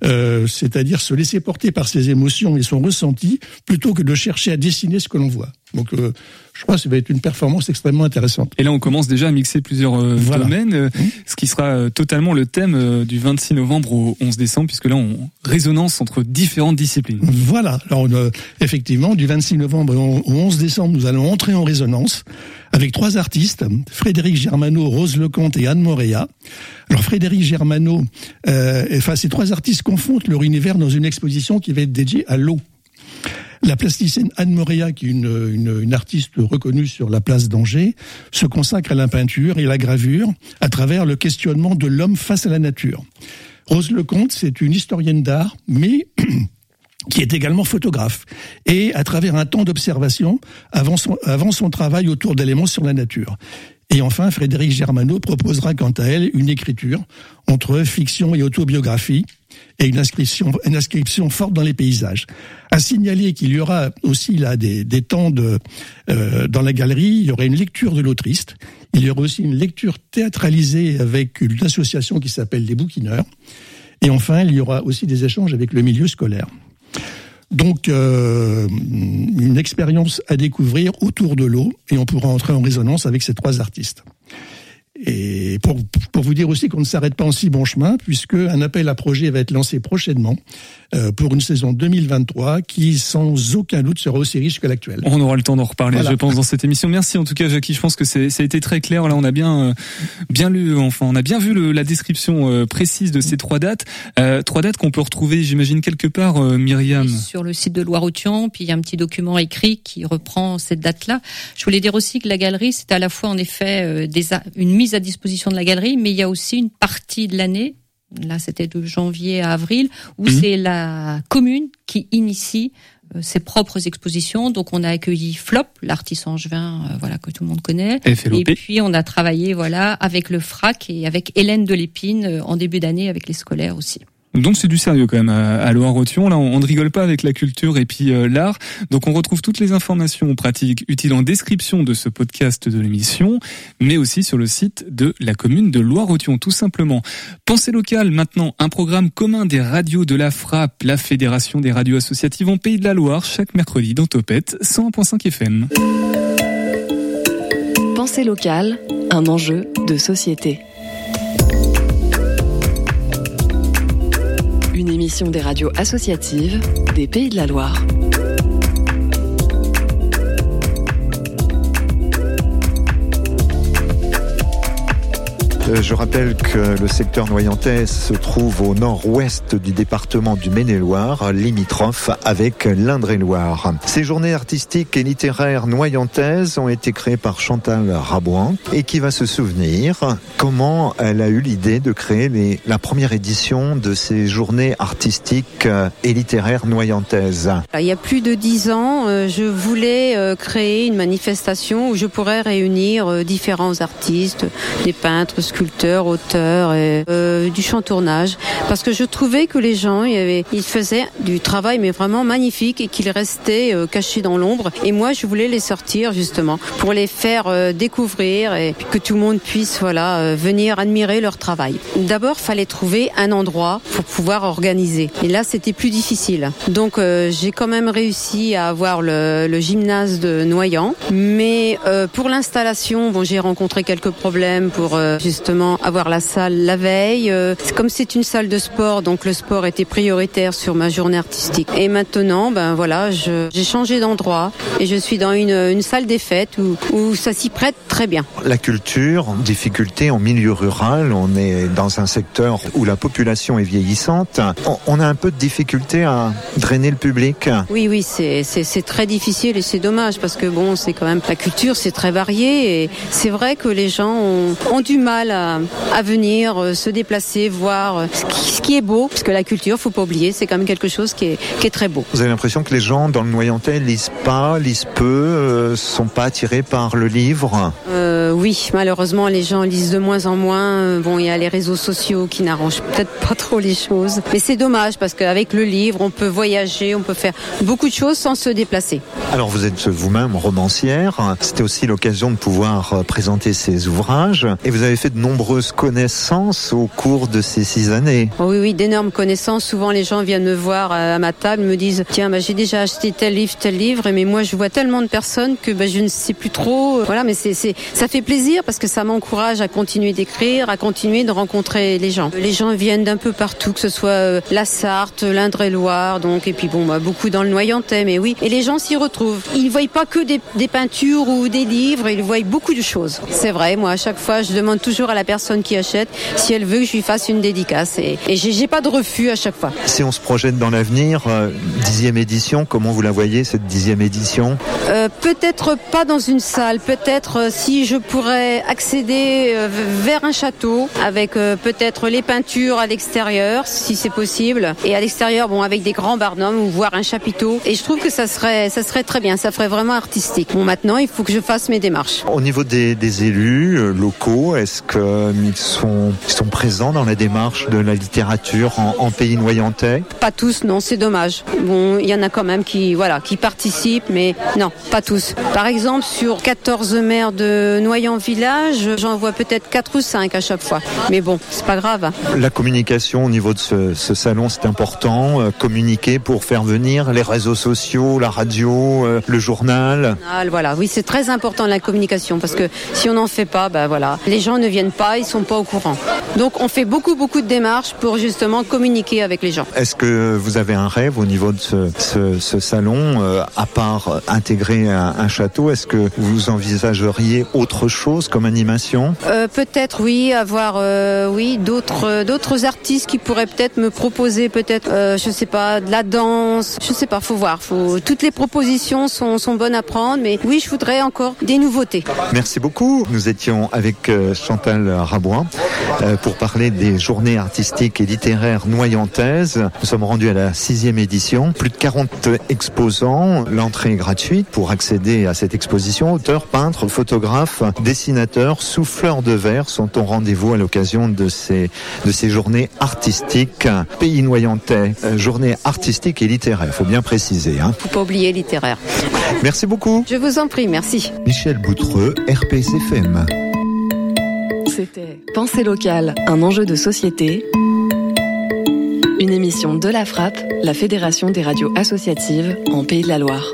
euh, c'est-à-dire se laisser porter par ses émotions et son ressenti, plutôt que de chercher à dessiner ce que l'on voit. Donc, euh, je crois que ça va être une performance extrêmement intéressante. Et là, on commence déjà à mixer plusieurs euh, Voilà. domaines, euh, ce qui sera euh, totalement le thème euh, du 26 novembre au 11 décembre, puisque là, on résonance entre différentes disciplines. Voilà. Alors, euh, effectivement, du 26 novembre au au 11 décembre, nous allons entrer en résonance avec trois artistes, Frédéric Germano, Rose Lecomte et Anne Moréa. Alors, Frédéric Germano, euh, enfin, ces trois artistes confondent leur univers dans une exposition qui va être dédiée à l'eau. La plasticienne Anne Moréa, qui est une, artiste reconnue sur la place d'Angers, se consacre à la peinture et la gravure à travers le questionnement de l'homme face à la nature. Rose Lecomte, c'est une historienne d'art, mais *clears throat* qui est également photographe, et à travers un temps d'observation avant son, son travail autour d'éléments sur la nature. Et enfin, Frédéric Germano proposera quant à elle une écriture entre fiction et autobiographie et une inscription, une inscription forte dans les paysages. À signaler qu'il y aura aussi là des, des temps de, euh, dans la galerie, il y aura une lecture de l'autriste, il y aura aussi une lecture théâtralisée avec une association qui s'appelle les bouquineurs, et enfin, il y aura aussi des échanges avec le milieu scolaire. Donc, euh, une expérience à découvrir autour de l'eau, et on pourra entrer en résonance avec ces trois artistes. Et pour, pour vous dire aussi qu'on ne s'arrête pas en si bon chemin, puisque un appel à projet va être lancé prochainement pour une saison 2023 qui, sans aucun doute, sera aussi riche que l'actuelle. On aura le temps d'en reparler, Voilà. je pense, dans cette émission. Merci en tout cas, Jackie. Je pense que c'est, ça a été très clair. Là, on a bien, euh, bien lu, enfin, on a bien vu le- la description euh, précise de ces trois dates. Euh, trois dates qu'on peut retrouver, j'imagine, quelque part, euh, Myriam. sur le site de Loire-Othion, puis il y a un petit document écrit qui reprend cette date-là. Je voulais dire aussi que la galerie, c'est à la fois en effet euh, des a- une mise à disposition de la galerie, mais il y a aussi une partie de l'année, là c'était de janvier à avril, où Mhm. c'est la commune qui initie euh, ses propres expositions. Donc on a accueilli Flop, l'artiste angevin, euh, voilà que tout le monde connaît. Et puis on a travaillé voilà avec le FRAC et avec Hélène Delépine euh, en début d'année avec les scolaires aussi. Donc c'est du sérieux quand même à, à Loire-Othion. Là, on, ne rigole pas avec la culture et puis euh, l'art. Donc on retrouve toutes les informations pratiques utiles en description de ce podcast de l'émission, mais aussi sur le site de la commune de Loire-Othion, tout simplement. Pensée locale maintenant, un programme commun des radios de la FRAP, la Fédération des radios associatives en Pays de la Loire, chaque mercredi dans Topette 101.5 FM. Pensée locale, un enjeu de société. Une émission des radios associatives des Pays de la Loire. Je rappelle que le secteur noyentais se trouve au nord-ouest du département du Maine-et-Loire, limitrophe avec l'Indre-et-Loire. Ces journées artistiques et littéraires noyantaises ont été créées par Chantal Rabouin et qui va se souvenir? Comment elle a eu l'idée de créer la première édition de ces journées artistiques euh, et littéraires noyantaises? Il y a plus de dix ans, euh, je voulais euh, créer une manifestation où je pourrais réunir euh, différents artistes, des peintres, sculpteurs, auteurs, et, euh, du chantournage, parce que je trouvais que les gens, y avait- ils faisaient du travail mais vraiment magnifique et qu'ils restaient euh, cachés dans l'ombre. Et moi, je voulais les sortir justement pour les faire euh, découvrir et que tout le monde puisse voilà euh, venir admirer leur travail. D'abord, fallait trouver un endroit pour pouvoir organiser. Et là, c'était plus difficile. Donc, euh, j'ai quand même réussi à avoir le, le gymnase de Noyant. Mais euh, pour l'installation, bon, j'ai rencontré quelques problèmes pour euh, avoir la salle la veille. Euh, comme c'est une salle de sport, donc le sport était prioritaire sur ma journée artistique. Et maintenant, ben voilà, j'ai changé d'endroit et je suis dans une, une salle des fêtes où, où ça s'y prête très bien. La culture, difficulté en milieu rural, on est dans un secteur où la population est vieillissante. On, on a un peu de difficulté à drainer le public. Oui, oui, c'est très difficile et c'est dommage parce que bon, c'est quand même la culture, c'est très varié et c'est vrai que les gens ont, ont du mal à, à venir euh, se déplacer, voir euh, ce qui, ce qui est beau, parce que la culture, faut pas oublier, c'est quand même quelque chose qui est, qui est très beau. Vous avez l'impression que les gens dans le Noyentais lisent pas, lisent peu, euh, sont pas attirés par le livre? Euh, oui, malheureusement, les gens lisent de moins en moins. Bon, il y a les réseaux sociaux qui n'arrangent peut-être pas *laughs* trop les choses. Mais c'est dommage parce qu'avec le livre, on peut voyager, on peut faire beaucoup de choses sans se déplacer. Alors vous êtes vous-même romancière. C'était aussi l'occasion de pouvoir présenter ces ouvrages. Et vous avez fait de nombreuses connaissances au cours de ces six années. Oh oui, oui, d'énormes connaissances. Souvent, les gens viennent me voir à ma table, me disent tiens, bah, j'ai déjà acheté tel livre, tel livre. Mais moi, je vois tellement de personnes que bah, je ne sais plus trop. Voilà, mais ça fait plaisir parce que ça m'encourage à continuer d'écrire, à continuer de rencontrer les gens. Les gens viennent d'un peu partout, que ce soit euh, la Sarthe, l'Indre-et-Loire, donc et puis bon, bah, beaucoup dans le Noyentais, mais oui. Et les gens s'y retrouvent. Ils ne voient pas que des, des peintures ou des livres, ils voient beaucoup de choses. C'est vrai, moi à chaque fois, je demande toujours à la personne qui achète si elle veut que je lui fasse une dédicace, et, et j'ai, pas de refus à chaque fois. Si on se projette dans l'avenir, euh, dixième édition, comment vous la voyez cette dixième édition? Euh, peut-être pas dans une salle, peut-être euh, si je pourrais accéder euh, vers un château avec euh, peut-être les peintures à l'extérieur, si c'est possible, et à l'extérieur, bon, avec des grands barnums ou voir un chapiteau. Et je trouve que ça serait, ça serait très bien, ça ferait vraiment artistique. Bon, maintenant, il faut que je fasse mes démarches. Au niveau des, des élus euh, locaux, est-ce sont, ils sont présents dans la démarche de la littérature en, en pays noyentais Pas tous, non, c'est dommage. Bon, il y en a quand même qui, voilà, qui participent, mais non, pas tous. Par exemple, sur 14 maires de Noyant Village, j'en vois peut-être 4 ou 5 à chaque fois. Mais bon, c'est pas grave. La communication au niveau de ce, ce salon, c'est important. euh, communiquer pour faire venir les réseaux sociaux, la radio, euh, le journal. Ah, Voilà, oui, c'est très important la communication parce que si on n'en fait pas, ben voilà, les gens ne viennent pas, ils sont pas au courant. Donc on fait beaucoup beaucoup de démarches pour justement communiquer avec les gens. Est-ce que vous avez un rêve au niveau de ce, ce, ce salon, euh, à part intégrer un, un château Est-ce que vous envisageriez autre chose comme animation? Euh, peut-être oui, avoir euh, oui d'autres d'autres artistes qui pourraient peut-être me proposer peut-être je sais pas de la danse, je sais pas, faut voir, faut toutes les propositions sont sont bonnes à prendre, mais oui, je voudrais encore des nouveautés. Merci beaucoup. Nous étions avec Chantal Rabouin euh, pour parler des journées artistiques et littéraires noyantaises. Nous sommes rendus à la sixième édition. Plus de 40 exposants. L'entrée est gratuite pour accéder à cette exposition. Auteurs, peintres, photographes, dessinateurs, souffleurs de verre sont au rendez-vous à l'occasion de ces, de ces journées artistiques. Pays noyantais, euh, journées artistiques et littéraires. Faut bien préciser. Hein. Faut pas oublier littéraire. Merci beaucoup. Je vous en prie, merci. Michel Boutreux, RPCFM. C'était Pensée locale, un enjeu de société. Une émission de la Frappe, la Fédération des radios associatives en Pays de la Loire.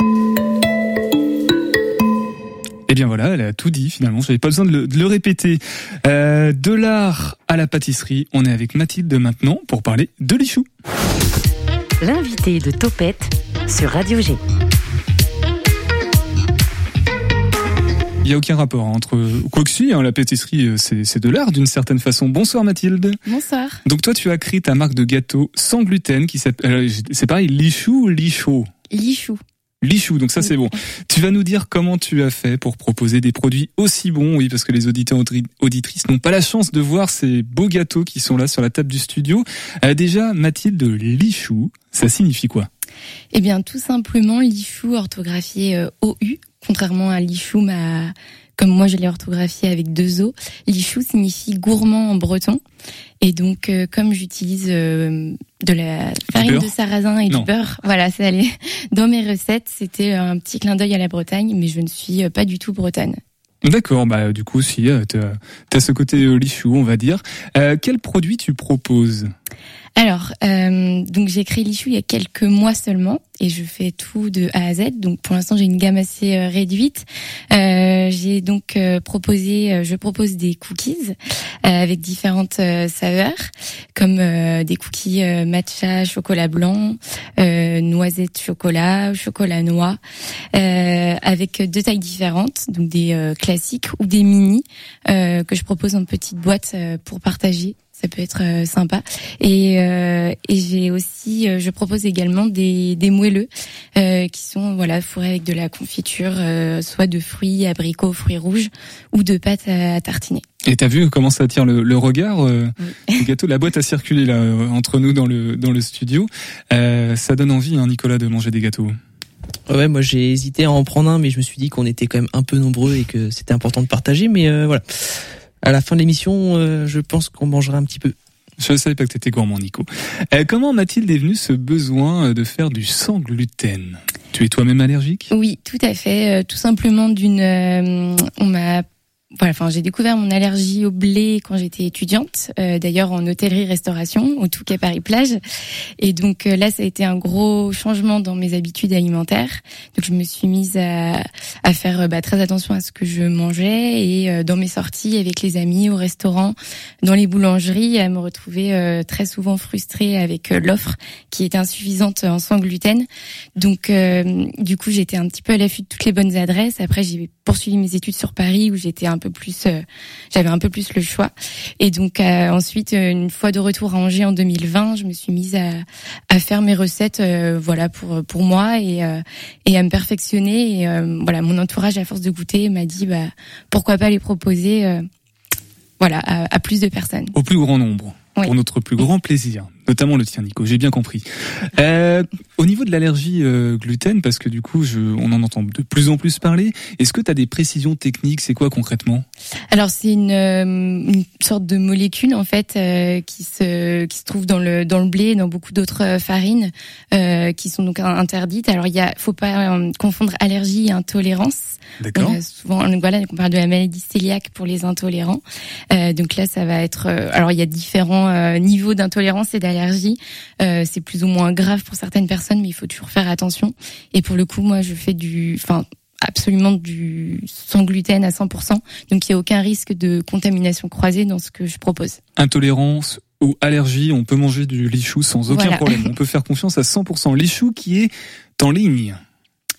Eh bien voilà, elle a tout dit finalement, j'avais pas besoin de le, de le répéter. Euh, de l'art à la pâtisserie, on est avec Mathilde maintenant pour parler de l'ichou. L'invité de Topette sur Radio G. Il n'y a aucun rapport entre quoi que si, hein, la pâtisserie euh, c'est de l'art d'une certaine façon. Bonsoir Mathilde. Bonsoir. Donc toi tu as créé ta marque de gâteau sans gluten qui s'appelle, euh, c'est pareil, lichou ou lichot Lichou. Lichou, donc ça c'est bon. Tu vas nous dire comment tu as fait pour proposer des produits aussi bons, oui, parce que les auditeurs auditrices n'ont pas la chance de voir ces beaux gâteaux qui sont là sur la table du studio. Euh, déjà, Mathilde, lichou, ça signifie quoi? Eh bien, tout simplement, Lichou orthographié OU, contrairement à Lichou, comme moi je l'ai orthographié avec deux O. Lichou signifie gourmand en breton. Et donc, euh, comme j'utilise euh, de la farine de sarrasin et Non. du beurre, voilà, c'est allé dans mes recettes. C'était un petit clin d'œil à la Bretagne, mais je ne suis euh, pas du tout bretonne. D'accord, bah du coup, si t'as as ce côté lichou, on va dire. Euh, quel produit tu proposes? Alors, euh, donc j'ai créé Lichou il y a quelques mois seulement et je fais tout de A à Z. Donc pour l'instant j'ai une gamme assez euh, réduite. Euh, j'ai donc proposé, je propose des cookies avec différentes saveurs, comme des cookies matcha chocolat blanc, euh, noisette chocolat, chocolat noix, avec deux tailles différentes, donc des classiques ou des mini que je propose en petites boîtes euh, pour partager. Ça peut être euh, sympa. Et, euh, et j'ai aussi, euh, je propose également des, des moelleux euh, qui sont voilà fourrés avec de la confiture, euh, soit de fruits, abricots, fruits rouges ou de pâte à, à tartiner. Et t'as vu comment ça attire le, le regard euh, Le gâteau, la boîte a circulé là entre nous dans le dans le studio. Euh, ça donne envie, hein, Nicolas, de manger des gâteaux. Ouais, moi j'ai hésité à en prendre un, mais je me suis dit qu'on était quand même un peu nombreux et que c'était important de partager. Mais euh, voilà, à la fin de l'émission, euh, je pense qu'on mangera un petit peu. Je ne savais pas que tu étais gourmand, Nico. Euh, comment Mathilde est venu ce besoin de faire du sans gluten? Tu es toi-même allergique? Oui, tout à fait. Euh, tout simplement d'une, euh, on m'a voilà, enfin, j'ai découvert mon allergie au blé quand j'étais étudiante, euh, d'ailleurs en hôtellerie-restauration, au Touquet Paris-Plage. Et donc euh, là, ça a été un gros changement dans mes habitudes alimentaires. Donc je me suis mise à, à faire euh, bah, très attention à ce que je mangeais et euh, dans mes sorties avec les amis au restaurant, dans les boulangeries, à me retrouver très souvent frustrée avec l'offre qui était insuffisante en sans gluten. Donc du coup, j'étais un petit peu à l'affût de toutes les bonnes adresses. Après, j'ai poursuivi mes études sur Paris où j'étais un peu plus, euh, j'avais un peu plus le choix. Et donc euh, ensuite, euh, une fois de retour à Angers en 2020, je me suis mise à, à faire mes recettes, euh, voilà pour pour moi et euh, et à me perfectionner. Et euh, voilà, mon entourage à force de goûter m'a dit bah pourquoi pas les proposer, euh, voilà à, à plus de personnes. Au plus grand nombre. Oui. Pour notre plus grand plaisir, notamment le tien, Nico. J'ai bien compris. Euh, au niveau de l'allergie euh, gluten, parce que du coup, je, on en entend de plus en plus parler. Est-ce que tu as des précisions techniques? C'est quoi concrètement? Alors c'est une, euh, une sorte de molécule en fait euh, qui se qui se trouve dans le dans le blé et dans beaucoup d'autres farines qui sont donc in- interdites. Alors il a faut pas confondre allergie et intolérance. D'accord. Souvent donc voilà on parle de la maladie cœliaque pour les intolérants. Donc là ça va être alors il y a différents niveaux d'intolérance et d'allergie. Euh, c'est plus ou moins grave pour certaines personnes mais il faut toujours faire attention. Et pour le coup moi je fais du enfin absolument du sans gluten à 100%. Donc il n'y a aucun risque de contamination croisée dans ce que je propose. Intolérance ou allergie, on peut manger du lichou sans aucun Voilà. problème. On peut faire confiance à 100%. Lichou qui est en ligne.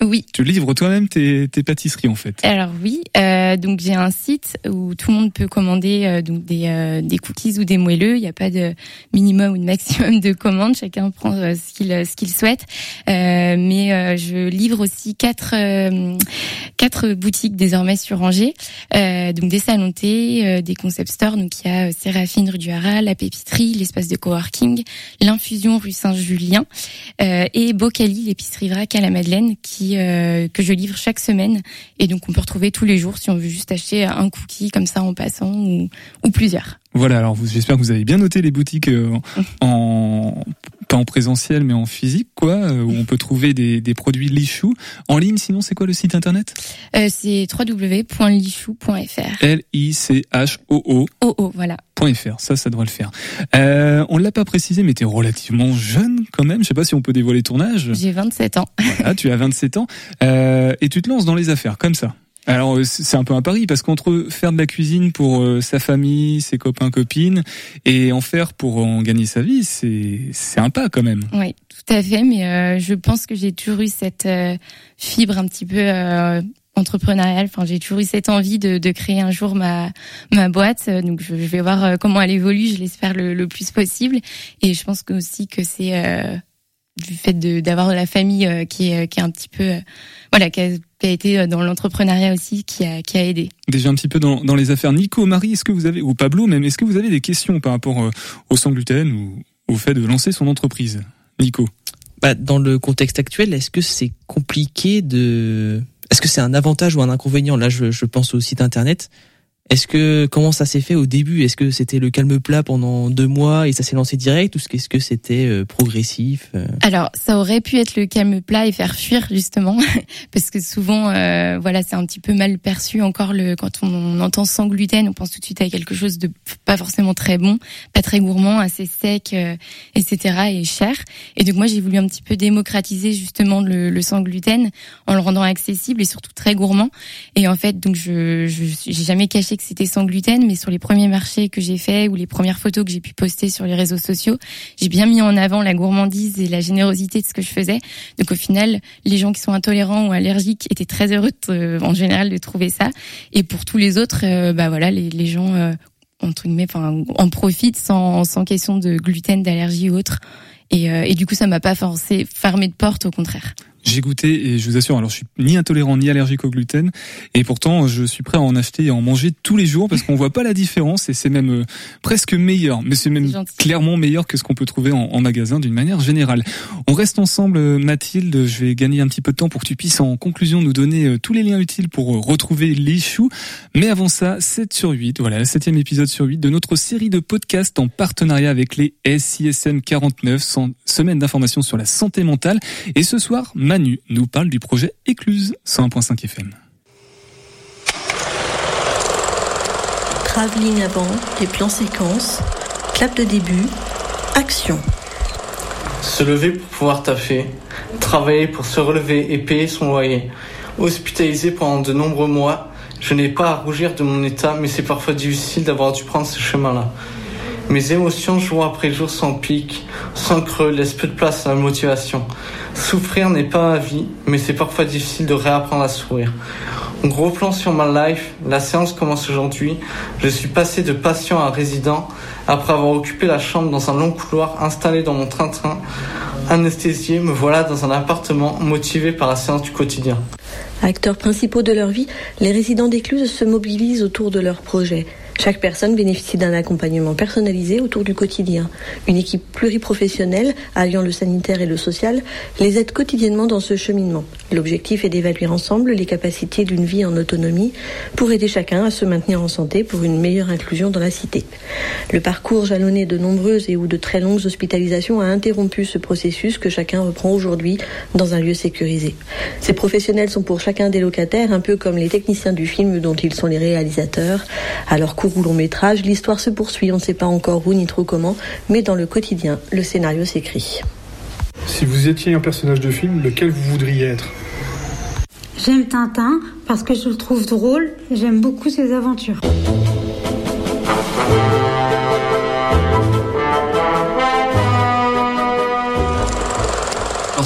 Oui. Tu livres toi-même tes, tes pâtisseries en fait. Alors oui, euh, donc j'ai un site où tout le monde peut commander euh, donc des, euh, des cookies ou des moelleux. Il n'y a pas de minimum ou de maximum de commandes. Chacun prend euh, ce qu'il ce qu'il souhaite. Euh, mais euh, je livre aussi quatre euh, quatre boutiques désormais sur Angers. Euh, donc des salons thé, euh, des concept stores. Donc il y a euh, Séraphine rue du Haras, la Pépiterie, l'espace de coworking, l'infusion rue Saint-Julien euh, et Bocali, l'épicerie vrac à la Madeleine, qui euh, que je livre chaque semaine. Et donc on peut retrouver tous les jours si on veut juste acheter un cookie comme ça en passant ou, ou plusieurs. Voilà, alors j'espère que vous avez bien noté les boutiques euh, en pas en présentiel mais en physique quoi, euh, où on peut trouver des, des produits lichou en ligne. Sinon, c'est quoi le site internet? Euh, c'est www.lichou.fr. L I C H O O Oh oh, voilà. .fr, ça, ça devrait le faire. Euh, on l'a pas précisé, mais t'es relativement jeune quand même. Je sais pas si on peut dévoiler ton âge. J'ai 27 ans. Voilà, tu as 27 ans euh, et tu te lances dans les affaires comme ça. Alors euh, c'est un peu un pari parce qu'entre faire de la cuisine pour euh, sa famille, ses copains copines et en faire pour en gagner sa vie, c'est c'est un pas quand même. Oui, tout à fait. Mais euh, je pense que j'ai toujours eu cette euh, fibre un petit peu euh, entrepreneuriale. Enfin, j'ai toujours eu cette envie de, de créer un jour ma ma boîte. Donc, je, je vais voir euh, comment elle évolue. Je l'espère le, le plus possible. Et je pense aussi que c'est du fait de d'avoir de la famille euh, qui est qui est un petit peu euh, voilà qui a, qui a été euh, dans l'entrepreneuriat aussi qui a qui a aidé. Déjà un petit peu dans, dans les affaires. Nico, Marie, est-ce que vous avez ou Pablo même, est-ce que vous avez des questions par rapport euh, au sans gluten ou au fait de lancer son entreprise Nico? Bah, dans le contexte actuel, est-ce que c'est compliqué de, est-ce que c'est un avantage ou un inconvénient? Là, je, je pense au site internet. Est-ce que comment ça s'est fait au début? Est-ce que c'était le calme plat pendant deux mois et ça s'est lancé direct ou est-ce que c'était euh, progressif euh? Alors, ça aurait pu être le calme plat et faire fuir justement, *laughs* parce que souvent, euh, voilà, c'est un petit peu mal perçu encore le quand on, entend sans gluten, on pense tout de suite à quelque chose de pas forcément très bon, pas très gourmand, assez sec, euh, etc. et cher. Et donc moi, j'ai voulu un petit peu démocratiser justement le, le sans gluten en le rendant accessible et surtout très gourmand. Et en fait, donc je je j'ai jamais caché que c'était sans gluten, mais sur les premiers marchés que j'ai fait ou les premières photos que j'ai pu poster sur les réseaux sociaux, j'ai bien mis en avant la gourmandise et la générosité de ce que je faisais. Donc au final, les gens qui sont intolérants ou allergiques étaient très heureux euh, en général de trouver ça. Et pour tous les autres, euh, bah voilà, les, gens euh, entre guillemets, enfin, en profitent sans, question de gluten, d'allergie ou autre. Et, et du coup, ça m'a pas forcé fermé de porte, au contraire. J'ai goûté et je vous assure, alors je suis ni intolérant ni allergique au gluten et pourtant je suis prêt à en acheter et à en manger tous les jours parce qu'on voit pas la différence et c'est même euh, presque meilleur, mais c'est même clairement meilleur que ce qu'on peut trouver en, en magasin d'une manière générale. On reste ensemble, euh, Mathilde. Je vais gagner un petit peu de temps pour que tu puisses en conclusion nous donner euh, tous les liens utiles pour retrouver les choux. Mais avant ça, 7 sur 8, voilà, le septième épisode sur 8 de notre série de podcasts en partenariat avec les SISM 49, semaine d'information sur la santé mentale. Et ce soir, Manu nous parle du projet Écluse 101.5 FM. Travelling avant, les plans séquences, clap de début, action. Se lever pour pouvoir taffer, travailler pour se relever et payer son loyer. Hospitalisé pendant de nombreux mois, je n'ai pas à rougir de mon état, mais c'est parfois difficile d'avoir dû prendre ce chemin-là. Mes émotions jour après jour s'empiquent, sans creux, laissent peu de place à la motivation. Souffrir n'est pas ma vie, mais c'est parfois difficile de réapprendre à sourire. Gros plan sur ma life, la séance commence aujourd'hui. Je suis passé de patient à résident après avoir occupé la chambre dans un long couloir installé dans mon train-train. Anesthésié, me voilà dans un appartement motivé par la séance du quotidien. Acteurs principaux de leur vie, les résidents d'écluse se mobilisent autour de leur projet. Chaque personne bénéficie d'un accompagnement personnalisé autour du quotidien. Une équipe pluriprofessionnelle, alliant le sanitaire et le social, les aide quotidiennement dans ce cheminement. L'objectif est d'évaluer ensemble les capacités d'une vie en autonomie pour aider chacun à se maintenir en santé pour une meilleure inclusion dans la cité. Le parcours jalonné de nombreuses et ou de très longues hospitalisations a interrompu ce processus que chacun reprend aujourd'hui dans un lieu sécurisé. Ces professionnels sont pour chacun des locataires un peu comme les techniciens du film dont ils sont les réalisateurs. Alors ou long métrage, l'histoire se poursuit, on ne sait pas encore où ni trop comment, mais dans le quotidien, le scénario s'écrit. Si vous étiez un personnage de film, lequel vous voudriez être J'aime Tintin parce que je le trouve drôle et j'aime beaucoup ses aventures.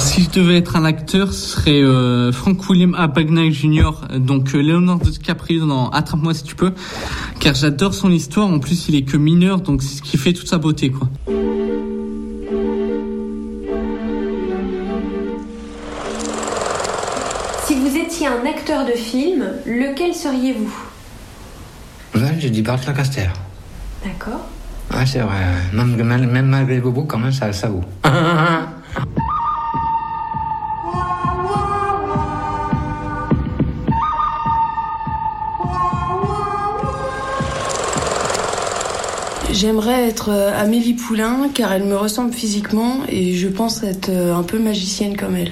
si je devais être un acteur, ce serait euh, Frank William Abagnale Jr., donc euh, Leonardo DiCaprio dans Attrape-moi si tu peux, car j'adore son histoire. En plus, il est que mineur, donc c'est ce qui fait toute sa beauté, quoi. Un acteur de film, lequel seriez-vous? Ouais, je dis Bart Lancaster. D'accord. Ouais, c'est vrai. Même, même, même malgré Bobo, quand même, ça, ça vaut. J'aimerais être euh, Amélie Poulain car elle me ressemble physiquement et je pense être euh, un peu magicienne comme elle.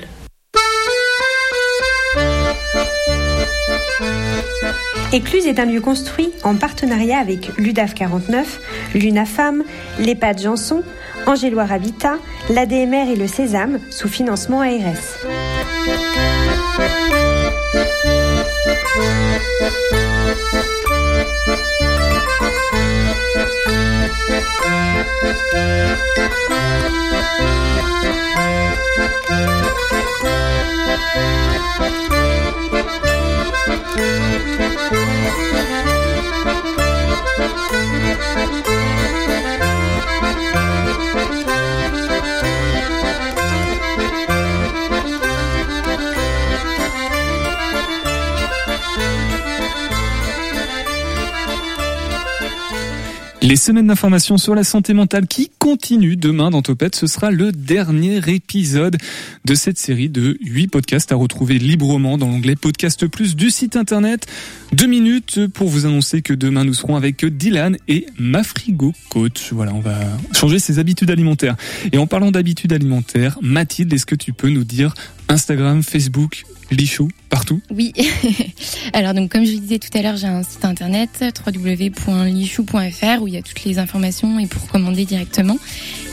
Écluse est un lieu construit en partenariat avec l'UDAF 49, l'UNAFAM, l'EHPAD Janson, Angéloire Habitat, l'ADMR et le Sésame sous financement ARS. Les semaines d'information sur la santé mentale qui continuent demain dans Topette. Ce sera le dernier épisode de cette série de 8 podcasts à retrouver librement dans l'onglet Podcast Plus du site internet. Deux minutes pour vous annoncer que demain nous serons avec Dylan et Mafrigo Coach. Voilà, on va changer ses habitudes alimentaires. Et en parlant d'habitudes alimentaires, Mathilde, est-ce que tu peux nous dire Instagram, Facebook, Lichou, partout Oui. *laughs* Alors donc comme je vous disais tout à l'heure, j'ai un site internet www.lichou.fr où il y a toutes les informations et pour commander directement.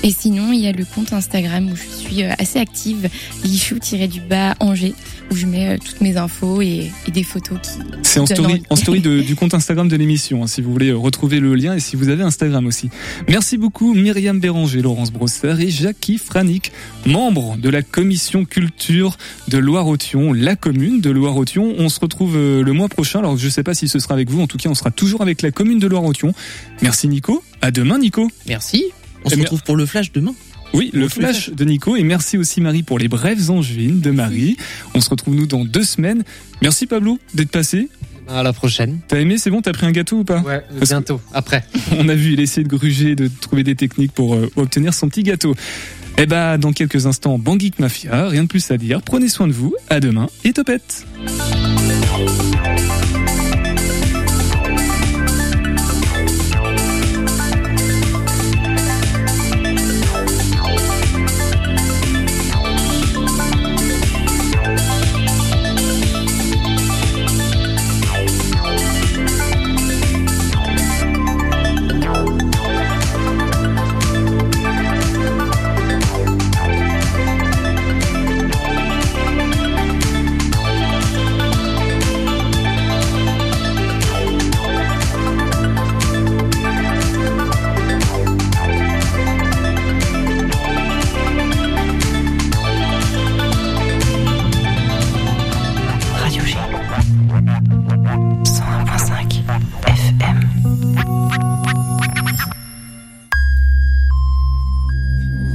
Et sinon, il y a le compte Instagram où je suis euh, assez active, lichou-du-bas Angers où je mets euh, toutes mes infos et, des photos qui. C'est en story, en story *laughs* du compte Instagram de l'émission, hein, si vous voulez retrouver le lien et si vous avez Instagram aussi. Merci beaucoup Myriam Béranger, Laurence Brosser et Jackie Franic, membres de la commission culture de Loire-Othion, la commune de Loire-Othion. On se retrouve euh, le mois prochain. Alors je sais pas si ce sera avec vous, en tout cas on sera toujours avec la commune de Loire-Othion. Merci Nico. À demain Nico. Merci. On se retrouve pour le flash demain. Oui, le flash de Nico. Et merci aussi Marie pour les brèves angevines de Marie. On se retrouve nous dans deux semaines. Merci Pablo d'être passé. À la prochaine. T'as aimé, c'est bon, t'as pris un gâteau ou pas? Ouais, bientôt, après. *laughs* On a vu, il essayer de gruger, de trouver des techniques pour euh, obtenir son petit gâteau. Eh ben, dans quelques instants, Bangik Mafia, rien de plus à dire. Prenez soin de vous, à demain et topette.